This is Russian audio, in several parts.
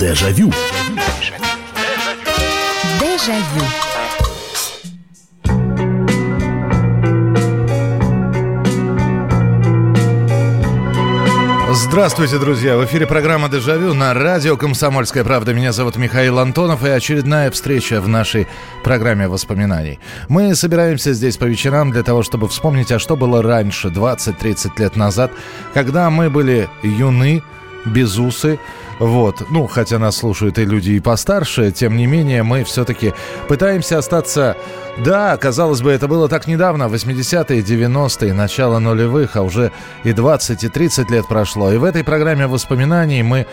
Дежавю. Дежавю. Здравствуйте, друзья! В эфире программа «Дежавю» на радио «Комсомольская правда». Меня зовут Михаил Антонов, и очередная встреча в нашей программе воспоминаний. Мы собираемся здесь по вечерам для того, чтобы вспомнить, а что было раньше, 20-30 лет назад, когда мы были юны, безусы, вот. Ну, хотя нас слушают и люди и постарше, тем не менее, мы все-таки пытаемся остаться... Да, казалось бы, это было так недавно, 80-е, 90-е, начало нулевых, а уже и 20, и 30 лет прошло. И в этой программе воспоминаний мы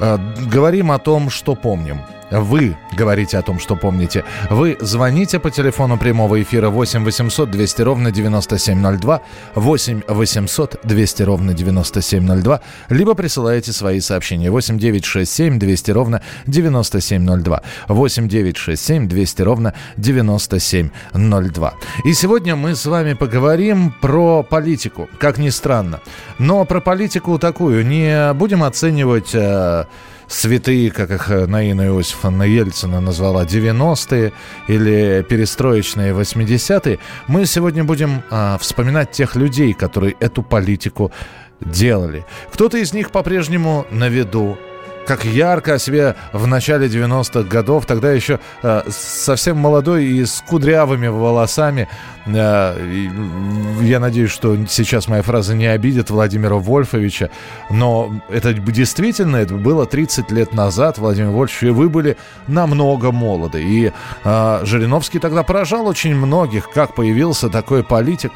э, говорим о том, что помним. Вы говорите о том, что помните. Вы звоните по телефону прямого эфира 8 800 200 ровно 9702, 8 800 200 ровно 9702, либо присылаете свои сообщения 8 9 6 7 200 ровно 9702, 8 9 6 7 200 ровно 9702. И сегодня мы с вами поговорим про политику, как ни странно. Но про политику такую не будем оценивать... Э, святые, как их э, Наина Иосифовна Ельцина назвала, 90-е или перестроечные 80-е, мы сегодня будем а, вспоминать тех людей, которые эту политику делали. Кто-то из них по-прежнему на виду, как ярко о себе в начале 90-х годов, тогда еще э, совсем молодой и с кудрявыми волосами. Э, я надеюсь, что сейчас моя фраза не обидит Владимира Вольфовича, но это действительно, это было 30 лет назад, Владимир Вольфович, и вы были намного молоды. И э, Жириновский тогда поражал очень многих, как появился такой политик.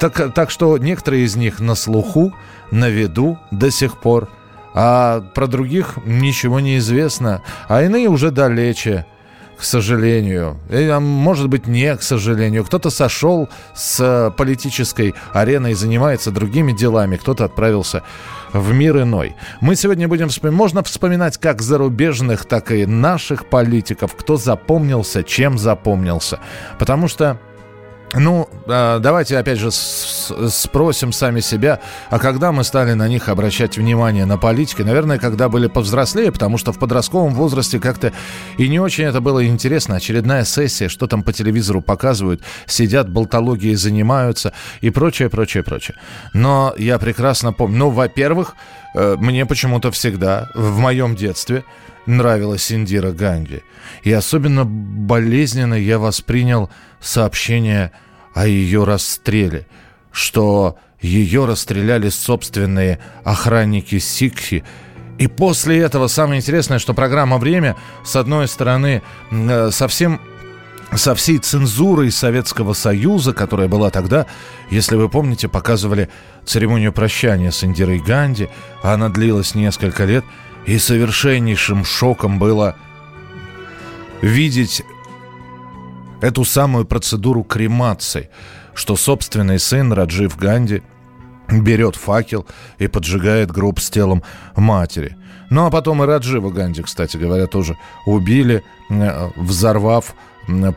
Так, так что некоторые из них на слуху, на виду до сих пор – а про других ничего не известно, а иные уже далече к сожалению. И, а может быть, не к сожалению. Кто-то сошел с политической арены и занимается другими делами, кто-то отправился в мир иной. Мы сегодня будем вспоминать, можно вспоминать как зарубежных, так и наших политиков, кто запомнился, чем запомнился. Потому что ну, а, давайте опять же спросим сами себя, а когда мы стали на них обращать внимание, на политики? Наверное, когда были повзрослее, потому что в подростковом возрасте как-то и не очень это было интересно. Очередная сессия, что там по телевизору показывают, сидят, болтологией занимаются и прочее, прочее, прочее. Но я прекрасно помню, ну, во-первых, э, мне почему-то всегда в моем детстве нравилась Индира Ганди. И особенно болезненно я воспринял сообщение о ее расстреле, что ее расстреляли собственные охранники Сикхи. И после этого самое интересное, что программа «Время», с одной стороны, э, совсем со всей цензурой Советского Союза, которая была тогда, если вы помните, показывали церемонию прощания с Индирой Ганди, а она длилась несколько лет, и совершеннейшим шоком было видеть эту самую процедуру кремации, что собственный сын Раджив Ганди берет факел и поджигает гроб с телом матери. Ну а потом и Раджива Ганди, кстати говоря, тоже убили, э, взорвав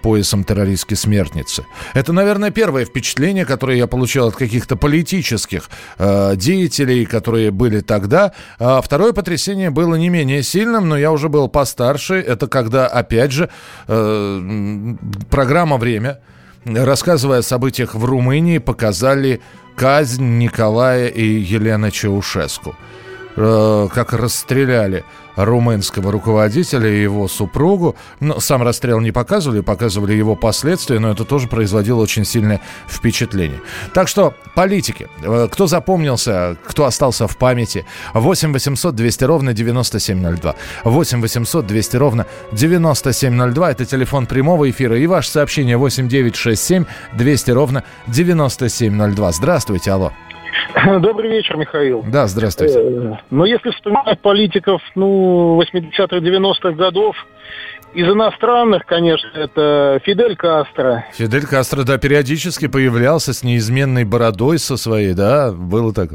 поясом террористки смертницы. Это, наверное, первое впечатление, которое я получил от каких-то политических э, деятелей, которые были тогда. А второе потрясение было не менее сильным, но я уже был постарше. Это когда, опять же, э, программа «Время», рассказывая о событиях в Румынии, показали казнь Николая и Елены Чаушеску. Э, как расстреляли румынского руководителя и его супругу. Ну, сам расстрел не показывали, показывали его последствия, но это тоже производило очень сильное впечатление. Так что, политики, э, кто запомнился, кто остался в памяти, 8 800 200 ровно 9702. 8 800 200 ровно 9702. Это телефон прямого эфира. И ваше сообщение 8 9 6 7 200 ровно 9702. Здравствуйте, алло. Добрый вечер, Михаил. Да, здравствуйте. Э, но если вспоминать политиков, ну, 80-х, 90-х годов, из иностранных, конечно, это Фидель Кастро. Фидель Кастро, да, периодически появлялся с неизменной бородой со своей, да, было так.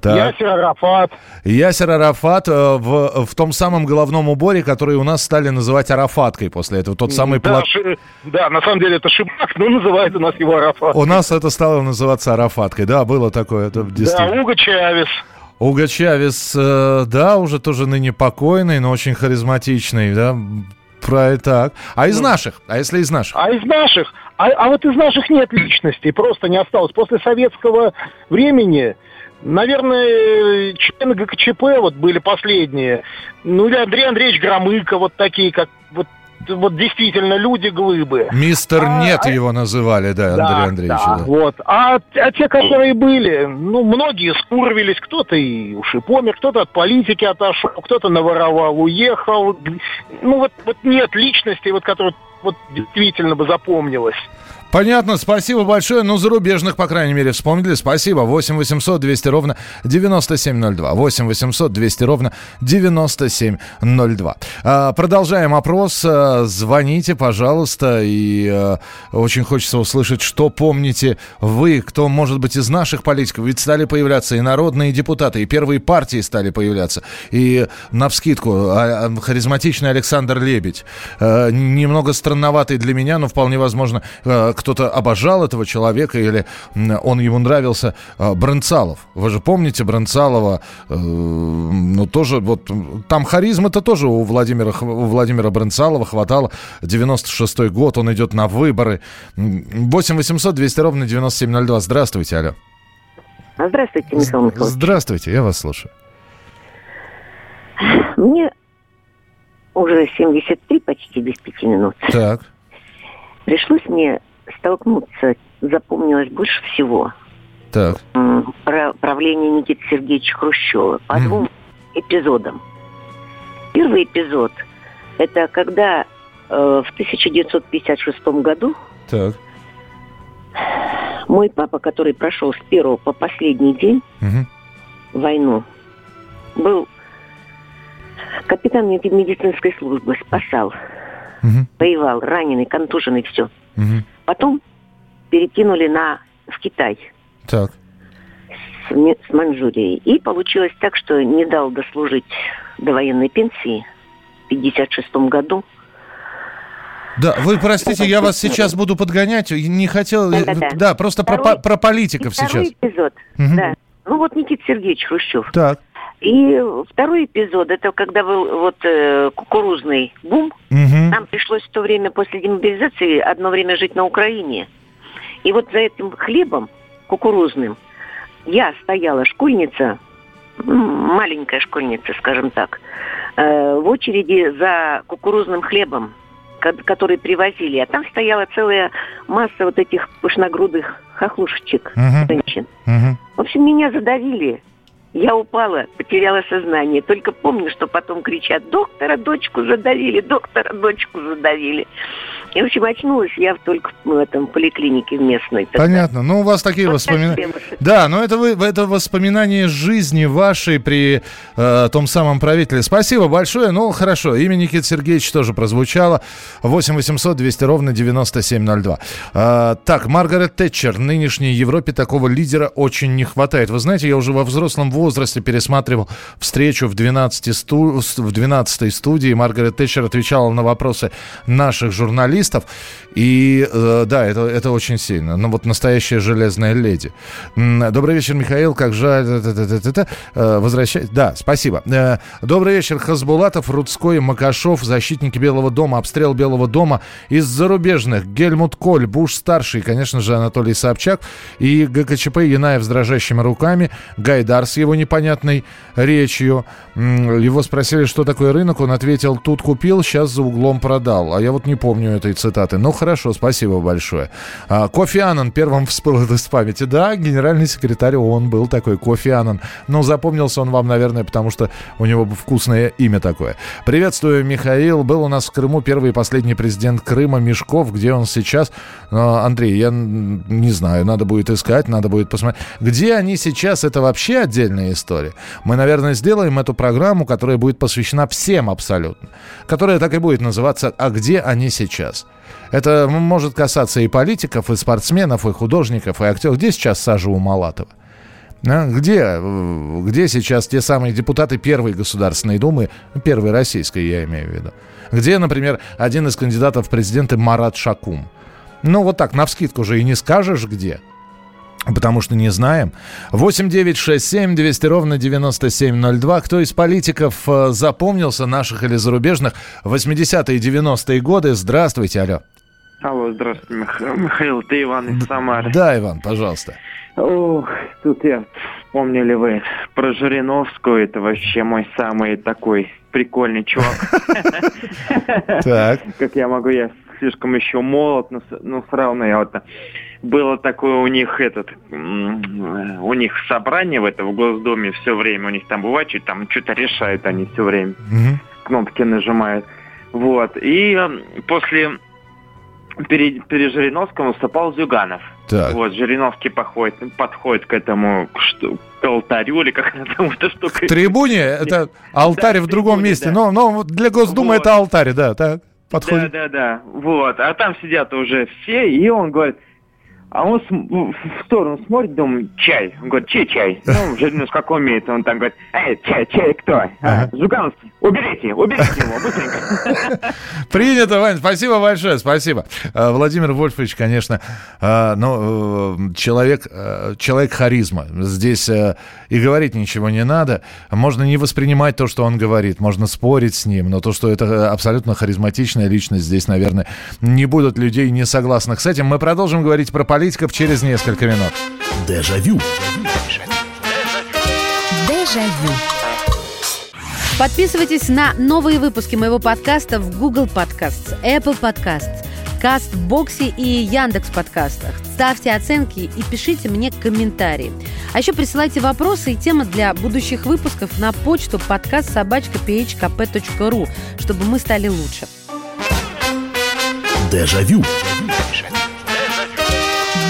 так. Ясер Арафат. Ясер Арафат э, в, в том самом головном уборе, который у нас стали называть Арафаткой после этого. Тот самый да, плат... ши... да, на самом деле это Шибак, но называют у нас его Арафат. У нас это стало называться Арафаткой, да, было такое. Это действительно. Да, Уго Чавес. Уго Чавес, э, да, уже тоже ныне покойный, но очень харизматичный, да, про так. А из ну, наших? А если из наших? А из наших? А, а вот из наших нет личности, просто не осталось. После советского времени, наверное, члены ГКЧП вот были последние. Ну или Андрей Андреевич Громыко, вот такие, как вот действительно люди глыбы. Мистер а, Нет его называли, да, да Андрей Андреевич. Да, да. Вот. А, а те, которые были, ну, многие скурвились, кто-то и уж и помер, кто-то от политики отошел, кто-то наворовал, уехал. Ну, вот, вот нет личности, вот, которая вот действительно бы запомнилась. Понятно, спасибо большое. Ну, зарубежных, по крайней мере, вспомнили. Спасибо. 8 800 200 ровно 9702. 8 800 200 ровно 9702. А, продолжаем опрос. А, звоните, пожалуйста. И а, очень хочется услышать, что помните вы, кто, может быть, из наших политиков. Ведь стали появляться и народные депутаты, и первые партии стали появляться. И, навскидку, а, а, харизматичный Александр Лебедь. А, немного странноватый для меня, но вполне возможно, а, кто-то обожал этого человека или он ему нравился. А, Бронцалов. Вы же помните Бронцалова? Э, ну, тоже вот... Там харизма-то тоже у Владимира, у Владимира Бронцалова хватало. 96-й год, он идет на выборы. 8 800 200 ровно 9702. Здравствуйте, алло. Здравствуйте, Михаил Михайлович. Здравствуйте, я вас слушаю. Мне уже 73, почти без пяти минут. Так. Пришлось мне столкнуться запомнилось больше всего так. про правление Никиты Сергеевича Хрущева по mm. двум эпизодам. Первый эпизод – это когда э, в 1956 году так. мой папа, который прошел с первого по последний день угу. войну, был капитан медицинской службы, спасал, угу. воевал, раненый, контуженный, все. Угу. Потом перекинули на, в Китай. Так. С, с Манчжурией. И получилось так, что не дал дослужить до военной пенсии в 56 году. Да, вы простите, я вас сейчас буду подгонять. Не хотел... Да, да, да. да просто второй, про, про политиков сейчас. Второй эпизод, угу. да. Ну вот Никита Сергеевич Хрущев. Так. И второй эпизод, это когда был вот э, кукурузный бум. Угу. Нам пришлось в то время после демобилизации одно время жить на Украине. И вот за этим хлебом кукурузным я стояла школьница, маленькая школьница, скажем так, э, в очереди за кукурузным хлебом, который привозили. А там стояла целая масса вот этих пышногрудых хохлушечек, uh-huh. женщин. Uh-huh. В общем, меня задавили. Я упала, потеряла сознание. Только помню, что потом кричат, доктора дочку задавили, доктора дочку задавили. И, в общем, очнулась я только в этом поликлинике местной. Понятно. Ну, у вас такие вот воспоминания. Да, но это, вы, это воспоминания жизни вашей при э, том самом правителе. Спасибо большое. Ну, хорошо. Имя Никиты Сергеевича тоже прозвучало. 8 800 200 ровно 9702. Э, так, Маргарет Тэтчер. Нынешней Европе такого лидера очень не хватает. Вы знаете, я уже во взрослом возрасте пересматривал встречу в 12, сту... в 12 студии. Маргарет Тэтчер отвечала на вопросы наших журналистов. И э, да, это, это очень сильно. Ну вот настоящая железная леди. Добрый вечер, Михаил. Как жаль. Э, Возвращать. Да, спасибо. Э, добрый вечер, Хасбулатов, Рудской, Макашов, защитники Белого дома, обстрел Белого дома из зарубежных. Гельмут Коль, Буш-старший, конечно же, Анатолий Собчак и ГКЧП Янаев с дрожащими руками, Гайдар с его непонятной речью. Его спросили, что такое рынок, он ответил, тут купил, сейчас за углом продал. А я вот не помню этой цитаты. Ну, хорошо, спасибо большое. А, Кофи Аннан первым всплыл из памяти. Да, генеральный секретарь ООН был такой, Кофи Аннан. Но запомнился он вам, наверное, потому что у него вкусное имя такое. Приветствую, Михаил. Был у нас в Крыму первый и последний президент Крыма Мешков. Где он сейчас? А, Андрей, я не знаю, надо будет искать, надо будет посмотреть. Где они сейчас, это вообще отдельная история. Мы, наверное, сделаем эту программу, которая будет посвящена всем абсолютно. Которая так и будет называться «А где они сейчас?». Это может касаться и политиков, и спортсменов, и художников, и актеров. Где сейчас Сажа Умалатова? А? Где, где сейчас те самые депутаты Первой Государственной Думы, Первой Российской, я имею в виду? Где, например, один из кандидатов в президенты Марат Шакум? Ну, вот так, навскидку же и не скажешь где. Потому что не знаем. 8 9 6 7 200 ровно 9702. Кто из политиков э, запомнился, наших или зарубежных, 80-е и 90-е годы? Здравствуйте, алло. Алло, здравствуйте, Мих... Михаил, ты Иван из Самары. Да, Иван, пожалуйста. Ох, тут я, помнили вы про Жириновскую, это вообще мой самый такой прикольный чувак. Так. Как я могу, я слишком еще молод, но, но все равно я вот... Было такое у них этот, у них собрание в этом в Госдуме все время, у них там бывает, что там что-то решают они все время, кнопки нажимают. Вот, и после перед, перед Жириновским выступал Зюганов. Так. Вот, Жириновский подходит, подходит к этому, что, к алтарю или как там эта штука. В трибуне это алтарь да, в другом трибуне, месте, да. но, но для Госдумы вот. это алтарь, да, так, подходит. Да, да, да, вот, а там сидят уже все, и он говорит, а он в сторону смотрит, думает, чай. Он говорит, чей чай? Ну, Жириновский как умеет. Он там говорит, эй, чай, чай кто? А, Жугановский, уберите, уберите его, быстренько. Принято, Вань, спасибо большое, спасибо. А, Владимир Вольфович, конечно, а, ну, э, человек, э, человек харизма. Здесь э, и говорить ничего не надо. Можно не воспринимать то, что он говорит, можно спорить с ним, но то, что это абсолютно харизматичная личность, здесь, наверное, не будут людей не согласных с этим. Мы продолжим говорить про политиков через несколько минут. Дежавю. Дежавю. Подписывайтесь на новые выпуски моего подкаста в Google Podcasts, Apple Podcasts, Кастбоксе и Яндекс подкастах. Ставьте оценки и пишите мне комментарии. А еще присылайте вопросы и темы для будущих выпусков на почту подкаст собачка phkp.ru, чтобы мы стали лучше. Дежавю.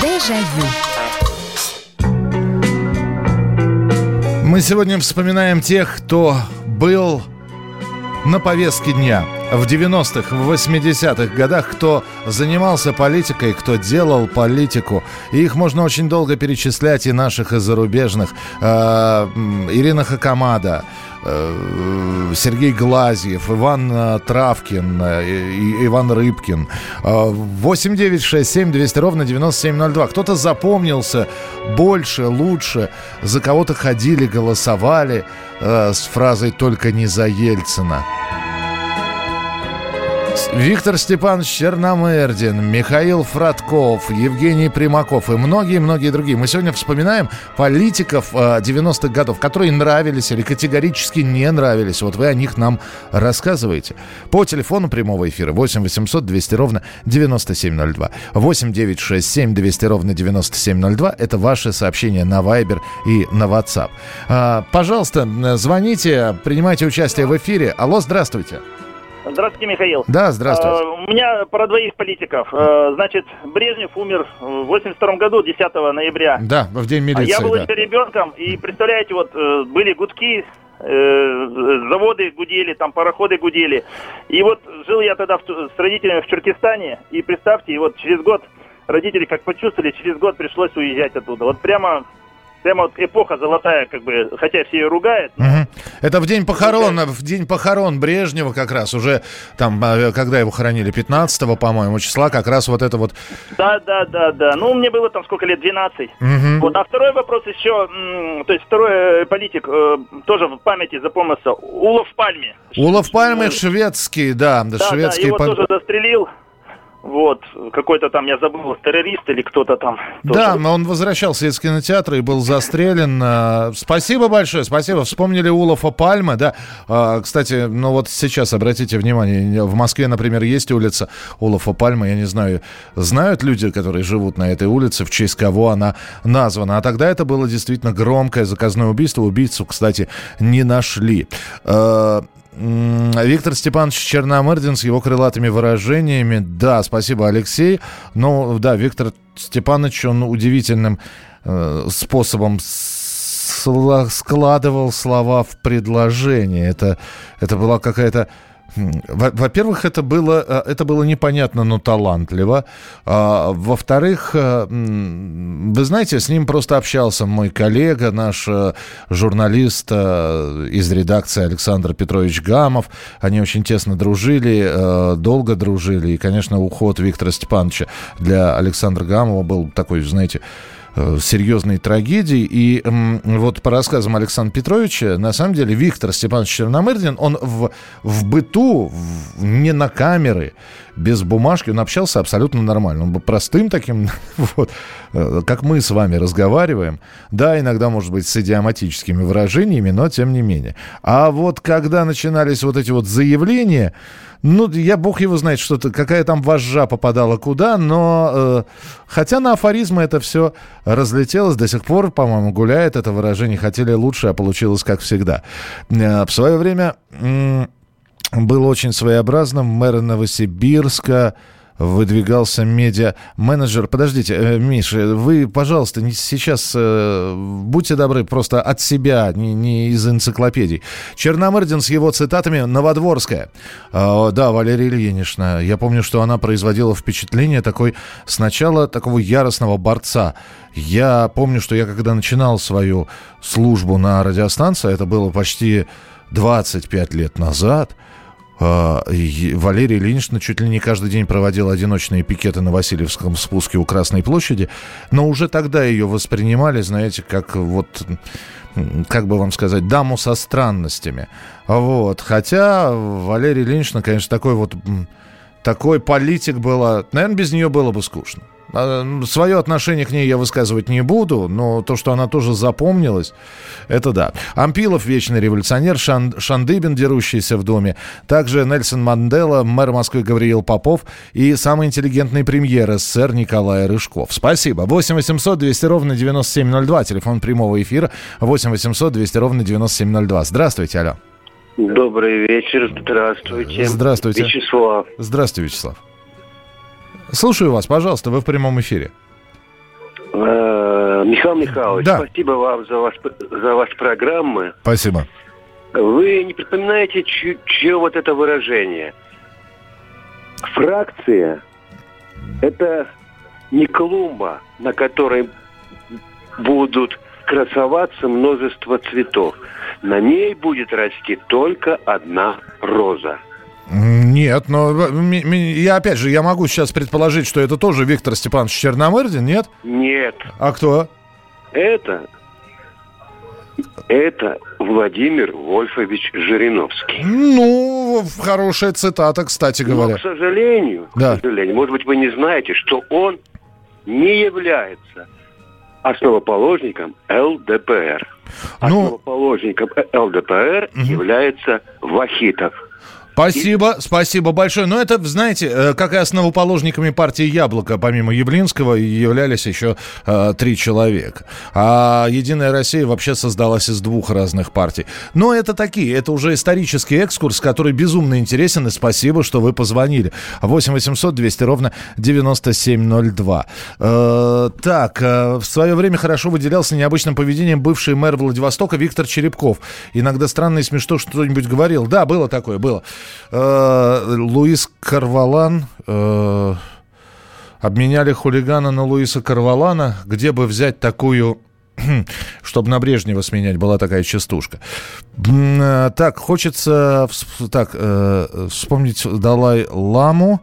Дежавю. Мы сегодня вспоминаем тех, кто был на повестке дня в 90-х, в 80-х годах, кто занимался политикой, кто делал политику. И их можно очень долго перечислять, и наших, и зарубежных. Э, Ирина Хакамада, Э, Сергей Глазьев, Иван э, Травкин, э, Иван Рыбкин. 8 9 6 7 200 ровно 9702. Кто-то запомнился больше, лучше. За кого-то ходили, голосовали с фразой «Только не за Ельцина». Виктор Степанович Черномырдин, Михаил Фродков, Евгений Примаков и многие-многие другие. Мы сегодня вспоминаем политиков 90-х э, годов, которые нравились или категорически не нравились. Вот вы о них нам рассказываете. По телефону прямого эфира 8 800 200 ровно 9702. 8 9 6 7 200 ровно 9702. Это ваши сообщения на Viber и на WhatsApp. А, пожалуйста, звоните, принимайте участие в эфире. Алло, здравствуйте. Здравствуйте, Михаил. Да, здравствуйте. Uh, у меня про двоих политиков. Uh, значит, Брежнев умер в 82 году, 10 ноября. Да, в день милиции. Я был да. еще ребенком, и представляете, вот uh, были гудки, заводы гудели, там пароходы гудели. И вот жил я тогда в, с родителями в Чуркистане, и представьте, и вот через год родители как почувствовали, через год пришлось уезжать оттуда. Вот прямо прямо вот эпоха золотая, как бы, хотя все ее ругают. Но... Угу. Это в день похорон, в день похорон Брежнева как раз, уже там, а, когда его хоронили, 15 по-моему, числа, как раз вот это вот... Да, да, да, да. Ну, мне было там сколько лет, 12. Угу. Вот, а второй вопрос еще, то есть второй э, политик, э, тоже в памяти запомнился, Улов Пальме. Улов Пальме шведский, да, да шведский. Да, его тоже застрелил. Вот, какой-то там, я забыл, террорист или кто-то там. Да, но он возвращался из кинотеатра и был застрелен. А, спасибо большое, спасибо. Вспомнили Улафа Пальма, да. А, кстати, ну вот сейчас обратите внимание, в Москве, например, есть улица Улафа Пальма, я не знаю, знают люди, которые живут на этой улице, в честь кого она названа. А тогда это было действительно громкое заказное убийство. Убийцу, кстати, не нашли. Виктор Степанович Черномырдин с его крылатыми выражениями. Да, спасибо, Алексей. Ну, да, Виктор Степанович, он удивительным э, способом складывал слова в предложение. Это, это была какая-то во-первых, это было, э, это было непонятно, но талантливо. А, во-вторых, э, вы знаете, с ним просто общался мой коллега, наш э, журналист из редакции Александр Петрович Гамов. Они очень тесно дружили, долго дружили. И, конечно, уход Виктора Степановича для Александра Гамова был такой, знаете, э, серьезной трагедии. И вот по рассказам Александра Петровича, на самом деле, Виктор Степанович Черномырдин, он в, в быту, в, не на камеры, без бумажки, он общался абсолютно нормально. Он был простым таким, вот, э, как мы с вами разговариваем. Да, иногда, может быть, с идиоматическими выражениями, но тем не менее. А вот когда начинались вот эти вот заявления, ну, я бог его знает, что-то, какая там вожжа попадала куда, но э, хотя на афоризмы это все разлетелось, до сих пор, по-моему, гуляет это выражение «хотели лучше, а получилось как всегда». Э, в свое время э, был очень своеобразным мэр Новосибирска, выдвигался медиа-менеджер. Подождите, э, Миша, вы, пожалуйста, не сейчас э, будьте добры, просто от себя, не, не из энциклопедий. Черномырдин с его цитатами «Новодворская». Э, да, Валерия Ильинична, я помню, что она производила впечатление такой сначала такого яростного борца. Я помню, что я когда начинал свою службу на радиостанции, это было почти 25 лет назад – Валерия Ильинична чуть ли не каждый день проводила одиночные пикеты на Васильевском спуске у Красной площади, но уже тогда ее воспринимали, знаете, как вот как бы вам сказать, даму со странностями. Вот. Хотя Валерия Ильинична, конечно, такой вот такой политик была. Наверное, без нее было бы скучно. А, Свое отношение к ней я высказывать не буду, но то, что она тоже запомнилась, это да. Ампилов, вечный революционер, Шан, Шандыбин, дерущийся в доме, также Нельсон Мандела, мэр Москвы Гавриил Попов и самый интеллигентный премьер СССР Николай Рыжков. Спасибо. 8 800 200 ровно 9702, телефон прямого эфира 8 800 200 ровно 9702. Здравствуйте, алло. Добрый вечер, здравствуйте. Здравствуйте. Вячеслав. Здравствуйте, Вячеслав. Слушаю вас, пожалуйста, вы в прямом эфире. Э, Михаил Михайлович, да. спасибо вам за, вас, за ваши программы. Спасибо. Вы не припоминаете, чье вот это выражение? Фракция – это не клумба, на которой будут красоваться множество цветов. На ней будет расти только одна роза – нет, но я опять же, я могу сейчас предположить, что это тоже Виктор Степанович Черномырдин, нет? Нет. А кто? Это это Владимир Вольфович Жириновский. Ну, хорошая цитата, кстати говоря. Но, к сожалению, да. к сожалению, может быть, вы не знаете, что он не является основоположником ЛДПР. Ну... Основоположником ЛДПР угу. является Вахитов. Спасибо, спасибо большое. Но это, знаете, э, как и основоположниками партии «Яблоко», помимо Явлинского, являлись еще э, три человека. А «Единая Россия» вообще создалась из двух разных партий. Но это такие, это уже исторический экскурс, который безумно интересен, и спасибо, что вы позвонили. 8 800 200 ровно 9702. Э, так, э, в свое время хорошо выделялся необычным поведением бывший мэр Владивостока Виктор Черепков. Иногда странно и смешно что-нибудь говорил. Да, было такое, было. Э, Луис Карвалан. Э, обменяли хулигана на Луиса Карвалана. Где бы взять такую чтобы на Брежнева сменять, была такая частушка. Э, так, хочется так, вспомнить Далай Ламу.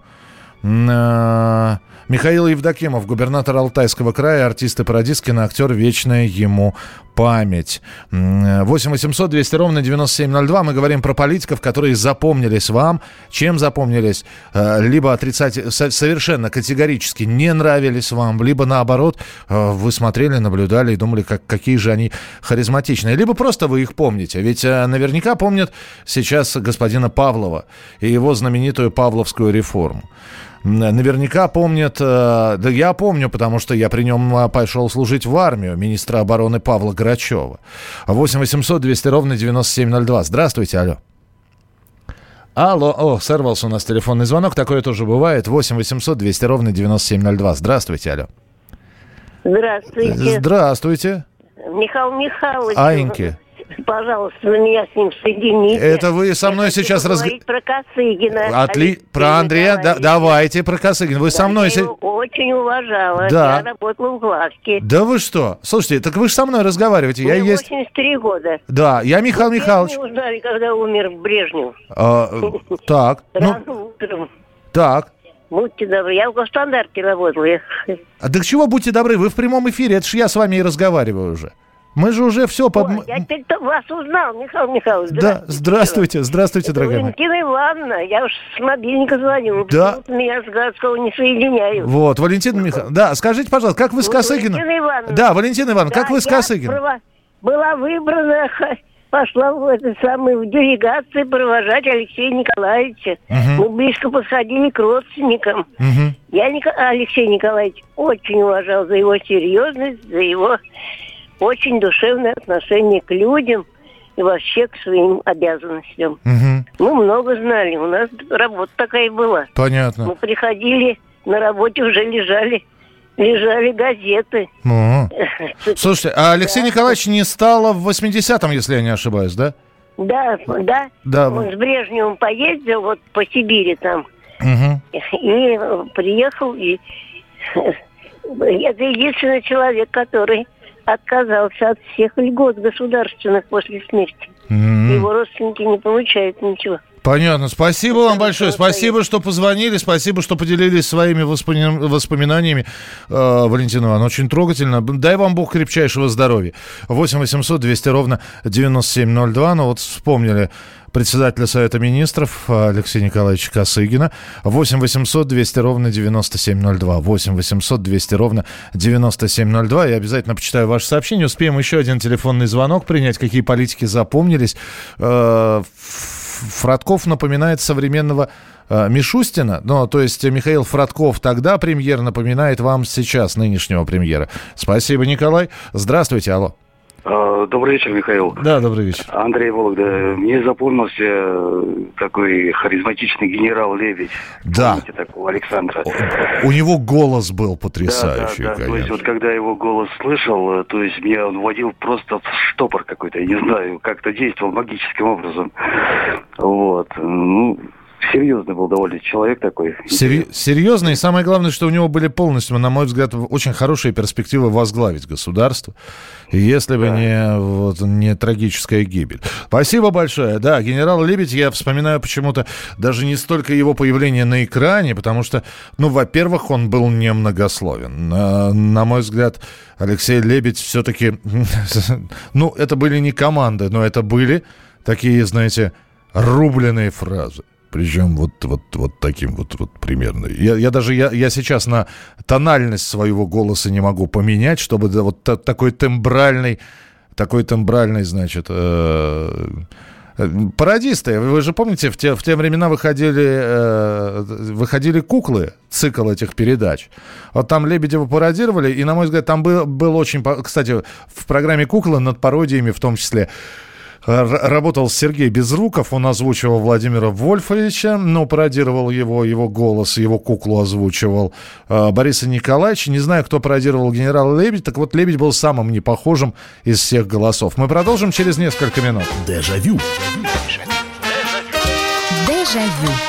Михаил Евдокимов, губернатор Алтайского края, артист и пародист, киноактер, вечная ему память. 8 800 200 ровно 9702. Мы говорим про политиков, которые запомнились вам. Чем запомнились? Э, либо отрицать совершенно категорически не нравились вам, либо наоборот, э, вы смотрели, наблюдали и думали, как, какие же они харизматичные. Либо просто вы их помните. Ведь э, наверняка помнят сейчас господина Павлова и его знаменитую Павловскую реформу наверняка помнят, э, да я помню, потому что я при нем э, пошел служить в армию, министра обороны Павла Грачева. 8 800 200 ровно 9702. Здравствуйте, алло. Алло, о, сорвался у нас телефонный звонок, такое тоже бывает. 8 800 200 ровно 9702. Здравствуйте, алло. Здравствуйте. Здравствуйте. Михаил Михайлович. Аиньки пожалуйста, меня с ним соедините. Это вы со мной Я сейчас разговариваете? про Косыгина. Отли... Про Андрея, да, давайте про Косыгина. Вы да, со мной... Я его очень уважала. Да. Я работала в главке. Да вы что? Слушайте, так вы же со мной разговариваете. Мне я 83 есть... года. Да, я Михаил Михайлович. Мы узнали, когда умер Брежнев. А, так. Рано ну, утром. Так. Будьте добры. Я в госстандарте работала. А так чего будьте добры? Вы в прямом эфире. Это ж я с вами и разговариваю уже. Мы же уже все... Под... Ой, я теперь вас узнал, Михаил Михайлович. Да, здравствуйте, здравствуйте, дорогая Валентина Ивановна, я уж с мобильника звоню. Да. Меня с городского не соединяю. Вот, Валентина Михайловна. Да, скажите, пожалуйста, как вы с Косыгином... Валентина Ивановна. Да, Валентина Ивановна, да, как вы с Косыгином? Права... Была выбрана, пошла в этой самой в делегации провожать Алексея Николаевича. Угу. Мы близко подходили к родственникам. Угу. Я Ник... Алексея Николаевича очень уважал за его серьезность, за его очень душевное отношение к людям и вообще к своим обязанностям. Угу. Мы много знали, у нас работа такая была. Понятно. Мы приходили, на работе уже лежали лежали газеты. О. Слушайте, а Алексей да. Николаевич не стало в 80-м, если я не ошибаюсь, да? Да, да. да. Он с Брежневым поездил вот по Сибири там. Угу. И приехал, и это единственный человек, который отказался от всех льгот государственных после смерти. Mm-hmm. Его родственники не получают ничего. Понятно. Спасибо вам большое. Спасибо, что позвонили. Спасибо, что поделились своими воспоми... воспоминаниями, э, Валентина Ивановна. Очень трогательно. Дай вам Бог крепчайшего здоровья. 8 800 200 ровно 9702. Ну вот вспомнили председателя Совета Министров Алексея Николаевича Косыгина. 8 800 200 ровно 9702. 8 800 200 ровно 9702. Я обязательно почитаю ваше сообщение. Успеем еще один телефонный звонок принять. Какие политики запомнились. Э, Фродков напоминает современного э, Мишустина, ну, то есть Михаил Фродков тогда премьер напоминает вам сейчас нынешнего премьера. Спасибо, Николай. Здравствуйте, алло. А, добрый вечер, Михаил. Да, добрый вечер. Андрей Вологда. Мне запомнился э, такой харизматичный генерал Лебедь. Да. Помните такого Александра? У него голос был потрясающий, да, да, да. То есть вот когда его голос слышал, э, то есть меня он вводил просто в штопор какой-то, я не знаю, как-то действовал магическим образом. Вот. Ну, серьезный был довольно человек такой. Сери- серьезный, и самое главное, что у него были полностью, на мой взгляд, очень хорошие перспективы возглавить государство, если бы да. не, вот, не трагическая гибель. Спасибо большое. Да, генерал Лебедь, я вспоминаю почему-то даже не столько его появление на экране, потому что, ну, во-первых, он был немногословен. На, на мой взгляд, Алексей Лебедь все-таки, ну, это были не команды, но это были такие, знаете, рубленые фразы. Причем вот, вот, вот таким вот, вот примерно. Я, я даже я, я сейчас на тональность своего голоса не могу поменять, чтобы вот та, такой тембральный, такой тембральный, значит, э, э, пародисты. Вы же помните, в те, в те времена выходили, э, выходили куклы, цикл этих передач. Вот там Лебедева пародировали, и, на мой взгляд, там был, был очень... Кстати, в программе «Куклы» над пародиями в том числе работал Сергей Безруков, он озвучивал Владимира Вольфовича, но пародировал его, его голос, его куклу озвучивал э, Бориса Николаевича. Не знаю, кто пародировал генерала Лебедь, так вот Лебедь был самым непохожим из всех голосов. Мы продолжим через несколько минут. Дежавю. Дежавю.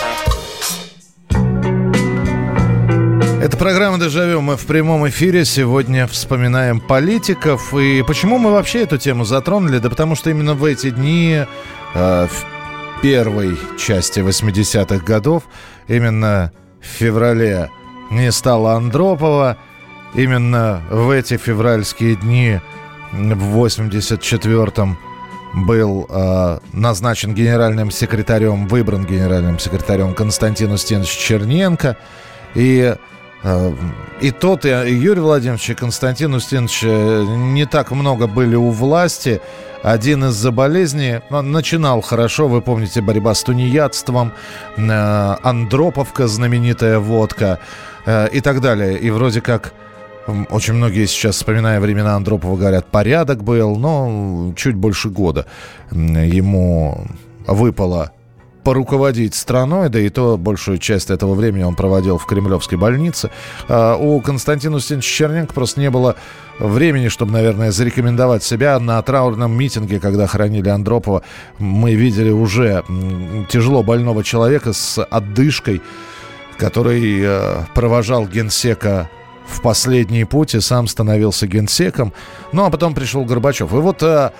Это программа «Дежавю». Мы в прямом эфире сегодня вспоминаем политиков. И почему мы вообще эту тему затронули? Да потому что именно в эти дни, э, в первой части 80-х годов, именно в феврале не стало Андропова. Именно в эти февральские дни в 84-м был э, назначен генеральным секретарем, выбран генеральным секретарем Константин Устинович Черненко. И Э, и тот, и Юрий Владимирович, и Константин Устинович э, не так много были у власти. Один из-за болезни ну, начинал хорошо, вы помните, борьба с тунеядством, э, Андроповка, знаменитая водка и так далее. И вроде как очень многие сейчас, вспоминая времена Андропова, говорят, порядок был, но чуть больше года ему выпало поруководить страной, да и то большую часть этого времени он проводил в Кремлевской больнице. А у Константина Устиновича Черненко просто не было времени, чтобы, наверное, зарекомендовать себя на траурном митинге, когда хоронили Андропова. Мы видели уже тяжело больного человека с отдышкой, который э, провожал генсека в последний путь и сам становился генсеком. Ну, а потом пришел Горбачев. И вот э,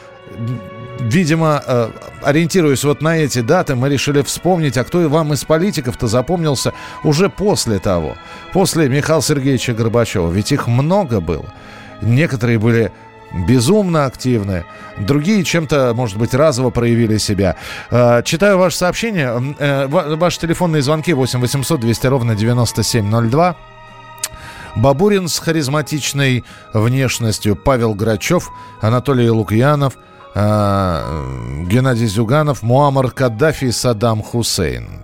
видимо, э, ориентируясь вот на эти даты, мы решили вспомнить, а кто и вам из политиков-то запомнился уже после того, после Михаила Сергеевича Горбачева. Ведь их много было. Некоторые были безумно активны. Другие чем-то, может быть, разово проявили себя. Э, читаю ваше сообщение. Э, ваши телефонные звонки 8 800 200 ровно 9702. Бабурин с харизматичной внешностью, Павел Грачев, Анатолий Лукьянов – а, Геннадий Зюганов, Муаммар Каддафи и Саддам Хусейн.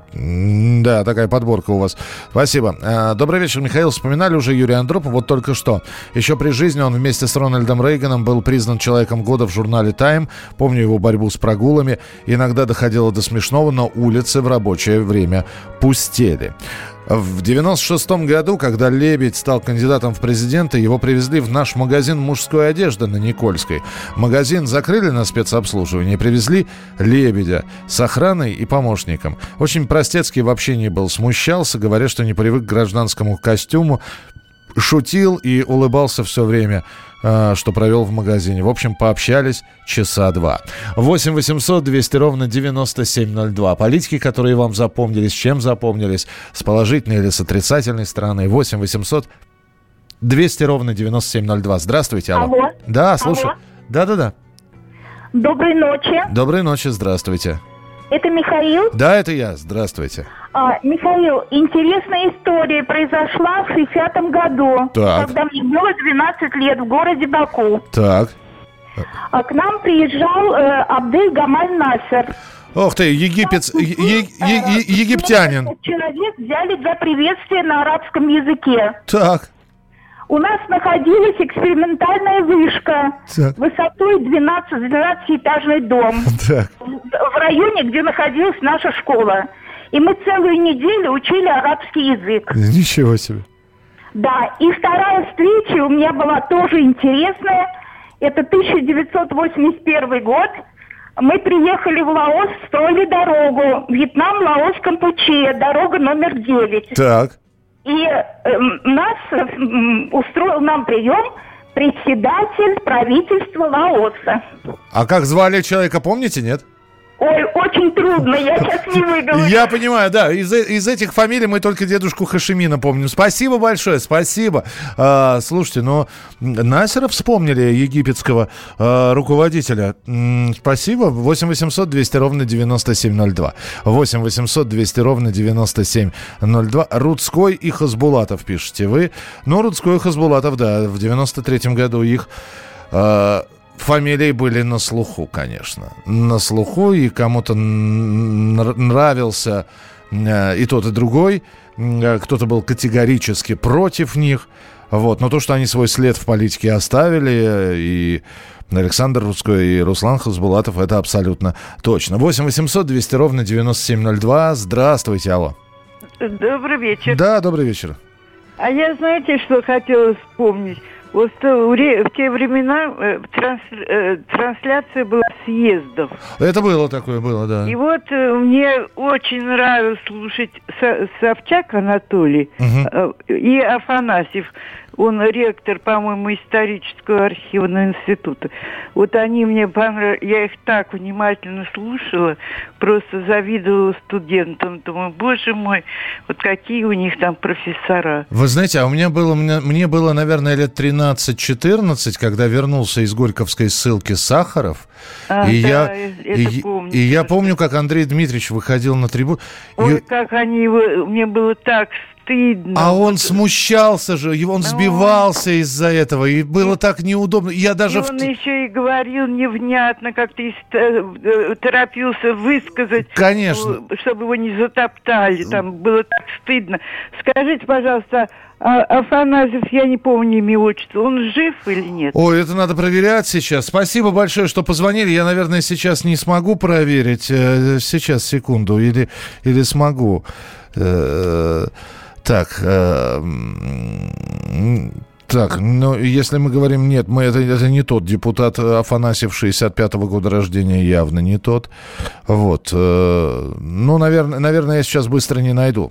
Да, такая подборка у вас. Спасибо. А, добрый вечер, Михаил. Вспоминали уже Юрия Андропова, вот только что. Еще при жизни он вместе с Рональдом Рейганом был признан Человеком года в журнале «Тайм». Помню его борьбу с прогулами. Иногда доходило до смешного, но улицы в рабочее время пустели. В 96 году, когда Лебедь стал кандидатом в президенты, его привезли в наш магазин мужской одежды на Никольской. Магазин закрыли на спецобслуживание привезли Лебедя с охраной и помощником. Очень простецкий в общении был, смущался, говоря, что не привык к гражданскому костюму, шутил и улыбался все время. А, что провел в магазине. В общем, пообщались часа два. 8 800 200 ровно 9702. Политики, которые вам запомнились, чем запомнились, с положительной или с отрицательной стороны. 8 800 200 ровно 9702. Здравствуйте, алло. алло. Да, слушаю. Да-да-да. Доброй ночи. Доброй ночи, здравствуйте. Это Михаил? Да, это я. Здравствуйте. А, Михаил, интересная история произошла в 60-м году, так. когда мне было 12 лет в городе Баку. Так. А к нам приезжал э, Абдель Гамаль Насер. Ох ты, египет, е, е, е, египтянин. Человек взяли для приветствия на арабском языке. Так. У нас находилась экспериментальная вышка так. высотой 12-12-этажный дом так. в районе, где находилась наша школа. И мы целую неделю учили арабский язык. Ничего себе. Да, и вторая встреча у меня была тоже интересная. Это 1981 год. Мы приехали в Лаос, строили дорогу. Вьетнам, Лаос, Кампучия. Дорога номер 9. Так. И э, нас э, устроил нам прием председатель правительства Лаоса. А как звали человека, помните, нет? Ой, очень трудно, я сейчас не выговорю. Я понимаю, да. Из, из этих фамилий мы только дедушку Хашимина помним. Спасибо большое, спасибо. А, слушайте, ну, Насера вспомнили, египетского а, руководителя. М-м, спасибо. 8 800 200 ровно 9702. 8 800 200 ровно 9702. Рудской и Хасбулатов пишете вы. Ну, Рудской и Хасбулатов, да, в 93 году их... А, фамилии были на слуху, конечно. На слуху, и кому-то нравился э, и тот, и другой. Э, кто-то был категорически против них. Вот. Но то, что они свой след в политике оставили, и Александр Рудской и Руслан Хасбулатов, это абсолютно точно. 8 800 200 ровно 9702. Здравствуйте, алло. Добрый вечер. Да, добрый вечер. А я знаете, что хотела вспомнить? Вот в те времена э, транс, э, трансляция была съездов. Это было такое, было, да. И вот э, мне очень нравилось слушать Собчак Анатолий угу. и Афанасьев он ректор, по-моему, исторического архивного института. Вот они мне понравились, я их так внимательно слушала, просто завидовала студентам. Думаю, боже мой, вот какие у них там профессора. Вы знаете, а у меня было, мне, было, наверное, лет 13-14, когда вернулся из Горьковской ссылки Сахаров. А, и да, я, и, помню. и я помню, как Андрей Дмитриевич выходил на трибуну. Ой, и... как они его, мне было так стыдно. А он смущался же, он сбивался из-за этого, и было так неудобно. Я даже... И он в... еще и говорил невнятно, как-то э, э, торопился высказать. Конечно. Чтобы его не затоптали, там было так стыдно. Скажите, пожалуйста, а, Афанасьев, я не помню имя отчество, он жив или нет? Ой, это надо проверять сейчас. Спасибо большое, что позвонили. Я, наверное, сейчас не смогу проверить. Э, сейчас, секунду, или, или смогу. Э, э, так, ну, если мы говорим нет, мы, это, это не тот депутат Афанасьев 65-го года рождения, явно не тот. Вот. Э, ну, наверное, наверное, я сейчас быстро не найду.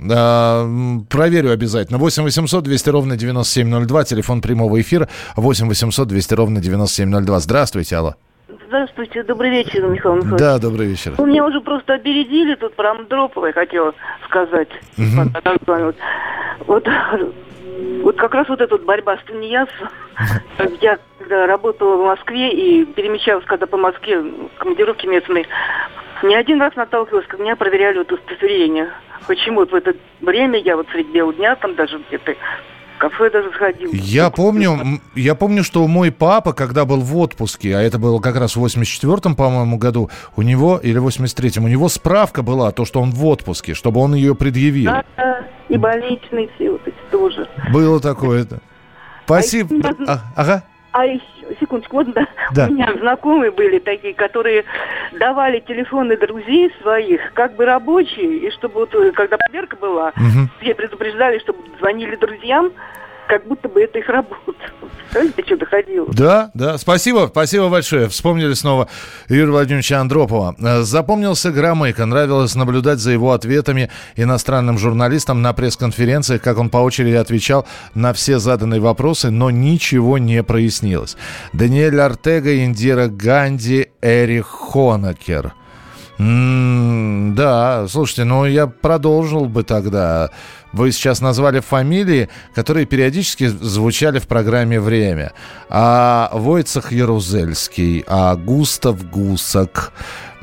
Проверю обязательно. 8 800 200 ровно 9702, телефон прямого эфира. 8 800 200 ровно 9702. Здравствуйте, Алла. Здравствуйте, добрый вечер, Михаил Михайлович. Да, добрый вечер. Вы меня уже просто опередили тут про Андропова, я хотела сказать. Угу. Вот вот как раз вот эта борьба с тунеядцем. Я когда работала в Москве и перемещалась, когда по Москве командировки местные, не один раз наталкивалась, как меня проверяли вот удостоверение. Почему вот в это время я вот средь белого дня там даже где-то кафе даже сходил. Я помню, я помню, что мой папа, когда был в отпуске, а это было как раз в 84-м, по-моему, году, у него, или в 83-м, у него справка была, то, что он в отпуске, чтобы он ее предъявил. Да, да, и больничные все вот эти тоже. Было такое-то. Спасибо. А, ага. А еще, секундочку, вот да, да. у меня знакомые были такие, которые давали телефоны друзей своих, как бы рабочие, и чтобы вот, э, когда проверка была, угу. все предупреждали, чтобы звонили друзьям, как будто бы это их работа. Представляете, что доходило? Да, да. Спасибо, спасибо большое. Вспомнили снова Юрия Владимировича Андропова. Э, запомнился Громыко. Нравилось наблюдать за его ответами иностранным журналистам на пресс-конференциях, как он по очереди отвечал на все заданные вопросы, но ничего не прояснилось. Даниэль Артега, Индира Ганди, Эрих Хонакер – да, слушайте, ну я продолжил бы тогда. Вы сейчас назвали фамилии, которые периодически звучали в программе «Время». А Войцах Ярузельский, а Густав Гусак,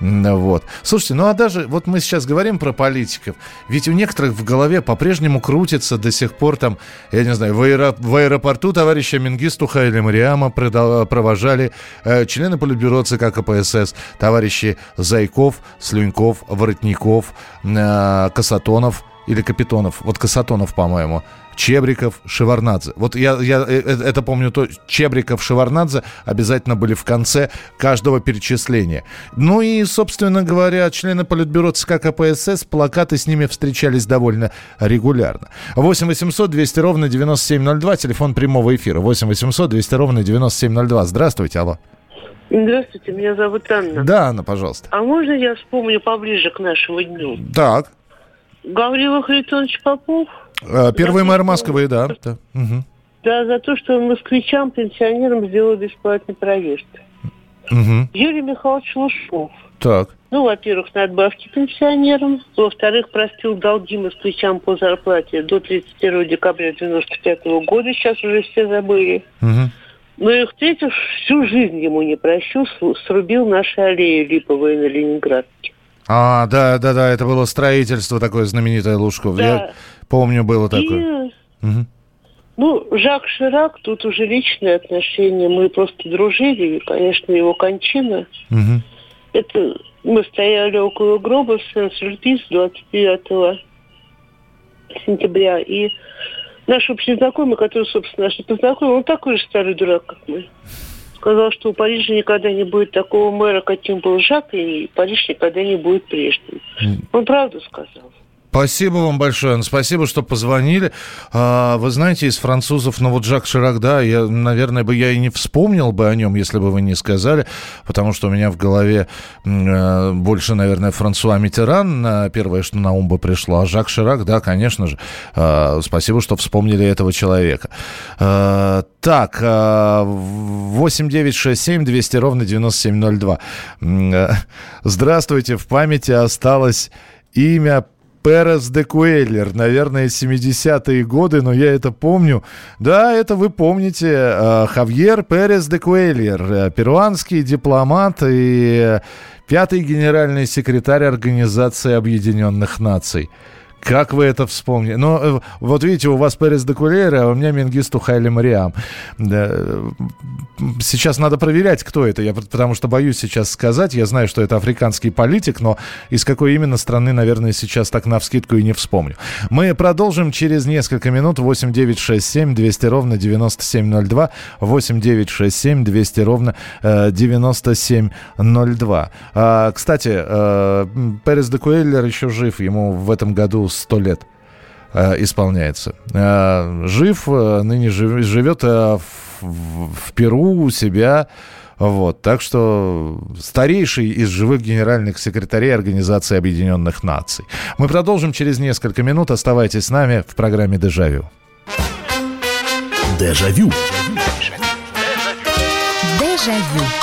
вот. Слушайте, ну а даже вот мы сейчас говорим про политиков, ведь у некоторых в голове по-прежнему крутится до сих пор там, я не знаю, в, аэро, в аэропорту товарища Мингисту Хайли Мариама провожали э, члены Политбюро ЦК КПСС, товарищи Зайков, Слюньков, Воротников, э, Касатонов или Капитонов, вот Касатонов, по-моему, Чебриков, Шеварнадзе. Вот я, я э, э, это помню, то Чебриков, Шеварнадзе обязательно были в конце каждого перечисления. Ну и, собственно говоря, члены Политбюро ЦК КПСС, плакаты с ними встречались довольно регулярно. 8 800 200 ровно 9702, телефон прямого эфира. 8 800 200 ровно 9702. Здравствуйте, алло. Здравствуйте, меня зовут Анна. Да, Анна, пожалуйста. А можно я вспомню поближе к нашему дню? Так. Гаврила Харитонович Попов – а, первый мэр Москвы, да. Да. Угу. да, за то, что москвичам, пенсионерам сделал бесплатный проезд. Угу. Юрий Михайлович Лужков. Так. Ну, во-первых, надбавки пенсионерам. Во-вторых, простил долги москвичам по зарплате до 31 декабря 95 года. Сейчас уже все забыли. Угу. Ну и в-третьих, всю жизнь ему не прощу, срубил наши аллеи липовые на Ленинградке. А, да, да, да, это было строительство такое знаменитое Лужков. Да. Я помню, было такое. И... Угу. Ну, Жак Ширак, тут уже личные отношения, мы просто дружили, и, конечно, его кончина. Угу. Это мы стояли около гроба в Сен-Сюрприз 29 сентября, и наш общий знакомый, который, собственно, наш познакомил, он такой же старый дурак, как мы сказал, что у Парижа никогда не будет такого мэра, каким был Жак, и Париж никогда не будет прежним. Он правду сказал. Спасибо вам большое. Спасибо, что позвонили. А, вы знаете, из французов, ну вот Жак Ширак, да, я, наверное, бы я и не вспомнил бы о нем, если бы вы не сказали, потому что у меня в голове э, больше, наверное, Франсуа Митеран, первое, что на ум бы пришло, а Жак Ширак, да, конечно же. А, спасибо, что вспомнили этого человека. Так, 8967 200 ровно 9702. Э, здравствуйте, в памяти осталось имя Перес де Куэллер, наверное, 70-е годы, но я это помню. Да, это вы помните. Э, Хавьер Перес де Куэллер, э, перуанский дипломат и пятый генеральный секретарь Организации Объединенных Наций. Как вы это вспомнили? Ну, э, вот видите, у вас Перес де Кулейра, а у меня Менгисту Хайли Мариам. Да. Сейчас надо проверять, кто это, я, потому что боюсь сейчас сказать. Я знаю, что это африканский политик, но из какой именно страны, наверное, сейчас так навскидку и не вспомню. Мы продолжим через несколько минут. 8 9 6 7 200 ровно 9702. 8 9 6 7 200 ровно э, 9702. А, кстати, э, Перес де Куэллер еще жив. Ему в этом году 100 лет э, исполняется. Э, жив, э, ныне жив, живет в, в Перу у себя. Вот, так что старейший из живых генеральных секретарей Организации Объединенных Наций. Мы продолжим через несколько минут. Оставайтесь с нами в программе «Дежавю». Дежавю. Дежавю.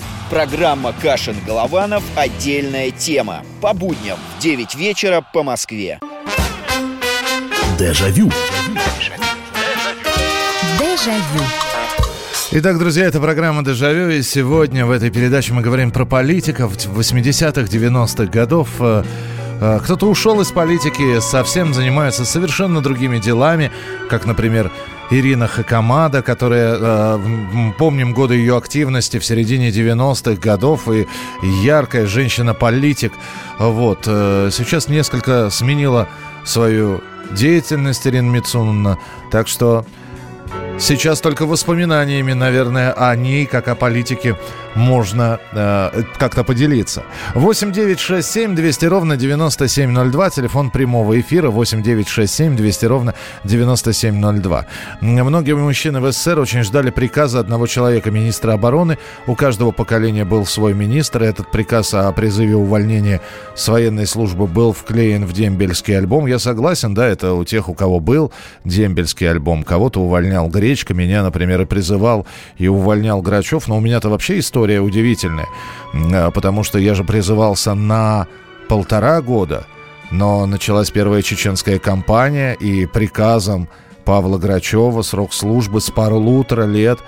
Программа «Кашин-Голованов. Отдельная тема». По будням в 9 вечера по Москве. Дежавю. Дежавю. Итак, друзья, это программа «Дежавю», и сегодня в этой передаче мы говорим про политиков 80-х, 90-х годов. Э, э, кто-то ушел из политики, совсем занимается совершенно другими делами, как, например, Ирина Хакамада, которая, э, помним годы ее активности в середине 90-х годов, и яркая женщина-политик. Вот, э, сейчас несколько сменила свою деятельность Ирина Мицуновна, так что сейчас только воспоминаниями, наверное, о ней, как о политике, можно э, как-то поделиться. 8 9 6 7 200 ровно 9702. Телефон прямого эфира 8 9 6 7 200 ровно 9702. Многие мужчины в СССР очень ждали приказа одного человека, министра обороны. У каждого поколения был свой министр. Этот приказ о призыве увольнения с военной службы был вклеен в дембельский альбом. Я согласен, да, это у тех, у кого был дембельский альбом. Кого-то увольнял Гречка, меня, например, и призывал и увольнял Грачев. Но у меня-то вообще история удивительная, а, потому что я же призывался на полтора года, но началась первая чеченская кампания, и приказом Павла Грачева срок службы с полутора лет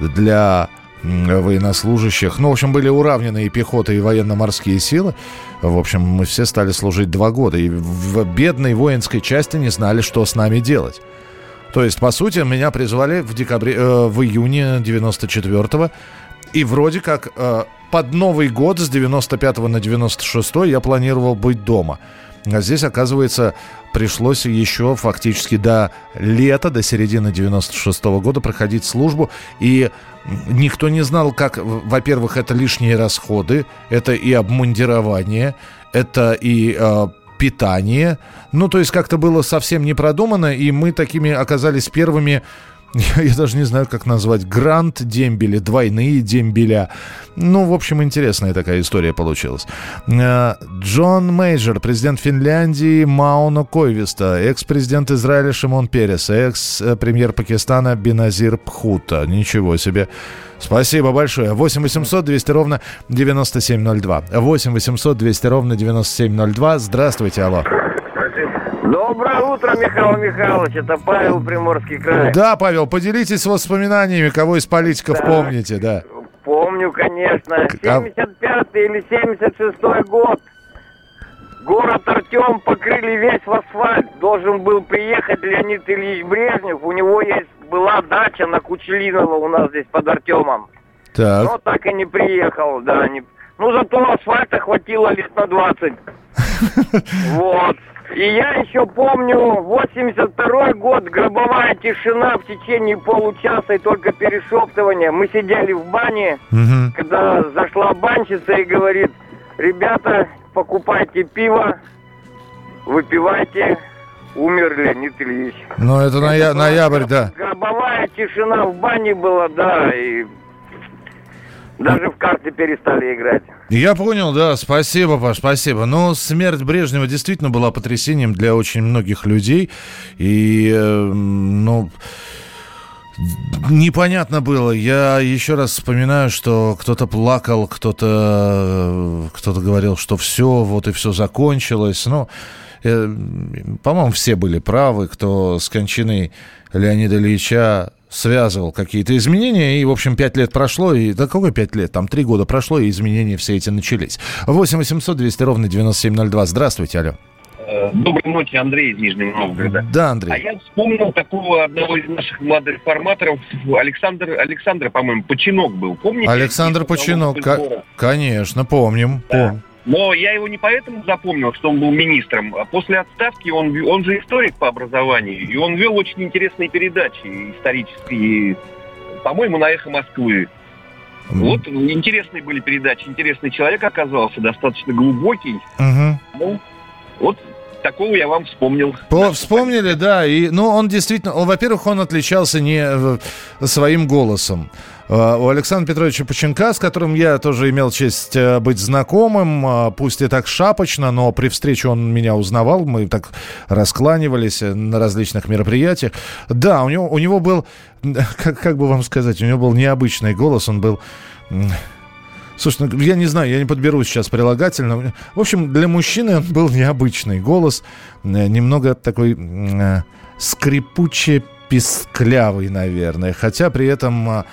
для военнослужащих. Ну, в общем, были уравнены и пехота, и военно-морские силы. В общем, мы все стали служить два года. И в бедной воинской части не знали, что с нами делать. То есть, по сути, меня призвали в декабре, э, в июне 94-го и вроде как э, под Новый год с 95 на 96 я планировал быть дома. А здесь, оказывается, пришлось еще фактически до лета, до середины 96 -го года проходить службу. И никто не знал, как, во-первых, это лишние расходы, это и обмундирование, это и э, питание. Ну, то есть как-то было совсем не продумано, и мы такими оказались первыми я, даже не знаю, как назвать, гранд-дембели, двойные дембеля. Ну, в общем, интересная такая история получилась. Э, Джон Мейджор, президент Финляндии Мауно Койвиста, экс-президент Израиля Шимон Перес, экс-премьер Пакистана Беназир Бхутто. Ничего себе. Спасибо большое. 8 800 200 ровно 9702. 8 800 200 ровно 9702. Здравствуйте, алло. Доброе утро, Михаил Михайлович. Это Павел, Приморский край. Да, Павел, поделитесь воспоминаниями, кого из политиков да. помните, да. Помню, конечно. 75 а или 76 год. Город Артем покрыли весь в асфальт. Должен был приехать Леонид Ильич Брежнев. У него есть была дача на Кучелиново у нас здесь под Артемом. Так. Но так и не приехал, да. Не... Ну, зато асфальта хватило лет на 20. Вот. И я еще помню, 82 год, гробовая тишина в течение получаса и только перешептывание. Мы сидели в бане, угу. когда зашла банщица и говорит, ребята, покупайте пиво, выпивайте, умер Леонид Ильич. Ну, это, это ноя- ноябрь, да. Гробовая тишина в бане была, да, и Даже в карты перестали играть. Я понял, да, спасибо, Паш, спасибо. Но смерть Брежнева действительно была потрясением для очень многих людей. И, э, ну, непонятно было. Я еще раз вспоминаю, что кто-то плакал, кто-то кто говорил, что все, вот и все закончилось. Ну, э, по-моему, все были правы, кто с кончиной Леонида Ильича связывал какие-то изменения, и, в общем, пять лет прошло, и да какое пять лет, там три года прошло, и изменения все эти начались. 8 800 200 ровно 9702. Здравствуйте, алло. Э, доброй ночи, Андрей из Нижнего Новгорода. Да, Андрей. А я вспомнил такого одного из наших молодых реформаторов, Александр, Александр, по-моему, Починок был. Помните? Александр Починок, конечно, помним. Да. Пом... Но я его не поэтому запомнил, что он был министром. А после отставки он, он же историк по образованию, и он вел очень интересные передачи исторические, по-моему, на «Эхо Москвы». Mm-hmm. Вот интересные были передачи, интересный человек оказался, достаточно глубокий. Mm-hmm. Ну, вот такого я вам вспомнил. По, вспомнили, да. И, ну, он действительно, во-первых, он отличался не э, своим голосом. А, у Александра Петровича Поченка, с которым я тоже имел честь э, быть знакомым, пусть и так шапочно, но при встрече он меня узнавал, мы так раскланивались э, на различных мероприятиях. Да, у него, у него был, как, как бы вам сказать, у него был необычный голос, он был... Слушай, ну, я не знаю, я не подберу сейчас прилагательно. В общем, для мужчины он был необычный голос, э, немного такой э, скрипуче писклявый, наверное, хотя при этом а,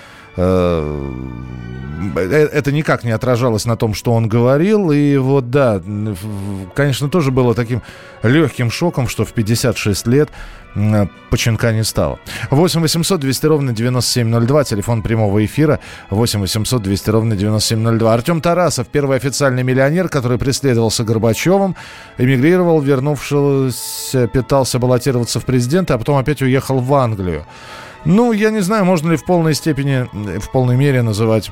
это никак не отражалось на том, что он говорил. И вот да, конечно, тоже было таким легким шоком, что в 56 лет Починка не стало. 8 800 200 ровно 9702, телефон прямого эфира 8 800 200 ровно 9702. Артем Тарасов, первый официальный миллионер, который преследовался Горбачевым, эмигрировал, вернувшись, пытался баллотироваться в президенты, а потом опять уехал в Англию. Ну, я не знаю, можно ли в полной степени, в полной мере называть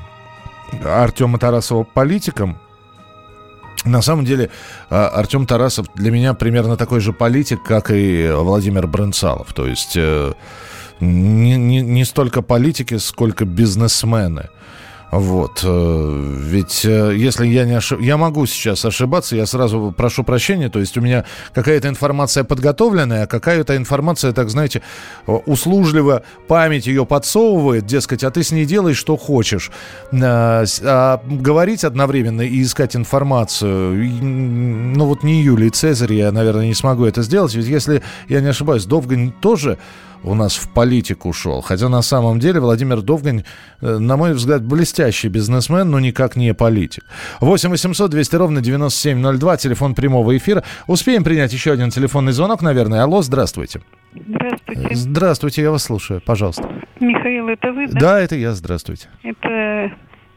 Артема Тарасова политиком. На самом деле, а, Артем Тарасов для меня примерно такой же политик, как и Владимир Брынцалов. То есть э, не, не, не столько политики, сколько бизнесмены. Вот. Э, ведь э, если я не ошиб... Я могу сейчас ошибаться, я сразу прошу прощения. То есть у меня какая-то информация подготовленная, а какая-то информация, так знаете, услужливо память ее подсовывает, дескать, а ты с ней делай, что хочешь. А говорить одновременно и искать информацию, ну вот не Юлий Цезарь, я, наверное, не смогу это сделать. Ведь если я не ошибаюсь, Довгань тоже у нас в политику ушел. Хотя на самом деле Владимир Довгань, э, на мой взгляд, блестящий бизнесмен, но никак не политик. 8 800 200 ровно 9702, телефон прямого эфира. Успеем принять еще один телефонный звонок, наверное. Алло, здравствуйте. Здравствуйте. Здравствуйте, я вас слушаю, пожалуйста. Михаил, это вы, да? Да, это я, здравствуйте. Это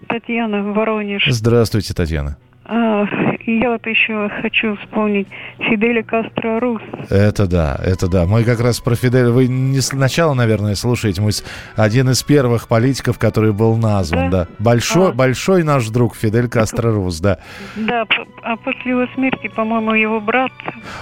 Татьяна Воронеж. Здравствуйте, Татьяна. А, я вот еще хочу вспомнить Фиделя Кастро Рус. Это да, это да. Мы как раз про Фиделя... Вы не сначала, наверное, слушаете. Мы один из первых политиков, который был назван, да. да. Большой, а. большой наш друг Фидель Кастро Рус, да. Да, а после его смерти, по-моему, его брат...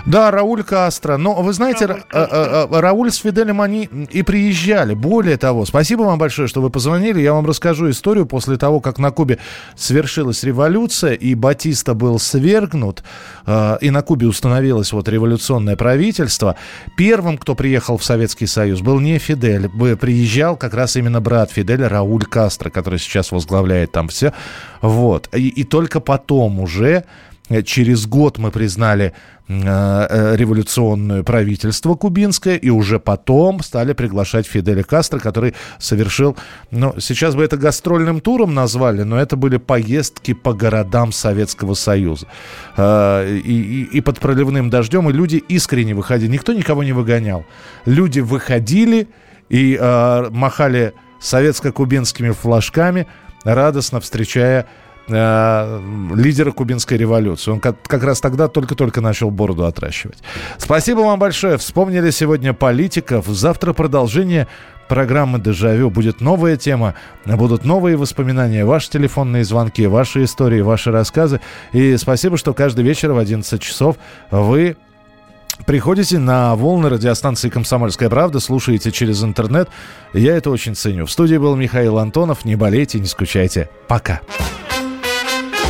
Да, Рауль Кастро. Но вы знаете, Рауль, Ра- а, а, Рауль с Фиделем, они и приезжали. Более того, спасибо вам большое, что вы позвонили. Я вам расскажу историю после того, как на Кубе свершилась революция, и Батиста был свергнут, э, и на Кубе установилось вот революционное правительство, первым, кто приехал в Советский Союз, был не Фидель, приезжал как раз именно брат Фиделя, Рауль Кастро, который сейчас возглавляет там все. Вот. И, и только потом уже через год мы признали э, э, революционное правительство кубинское, и уже потом стали приглашать Фиделя Кастро, который совершил, ну, сейчас бы это гастрольным туром назвали, но это были поездки по городам Советского Союза. И, и, и под проливным дождем, и люди искренне выходили. Никто никого не выгонял. Люди выходили и махали советско-кубинскими флажками, радостно встречая э, лидера кубинской революции. Он как, как раз тогда только-только начал бороду отращивать. Спасибо вам большое. Вспомнили сегодня политиков. Завтра продолжение программы «Дежавю». Будет новая тема, будут новые воспоминания, ваши телефонные звонки, ваши истории, ваши рассказы. И спасибо, что каждый вечер в 11 часов вы приходите на волны радиостанции «Комсомольская правда», слушаете через интернет. Я это очень ценю. В студии был Михаил Антонов. Не болейте, не скучайте. Пока.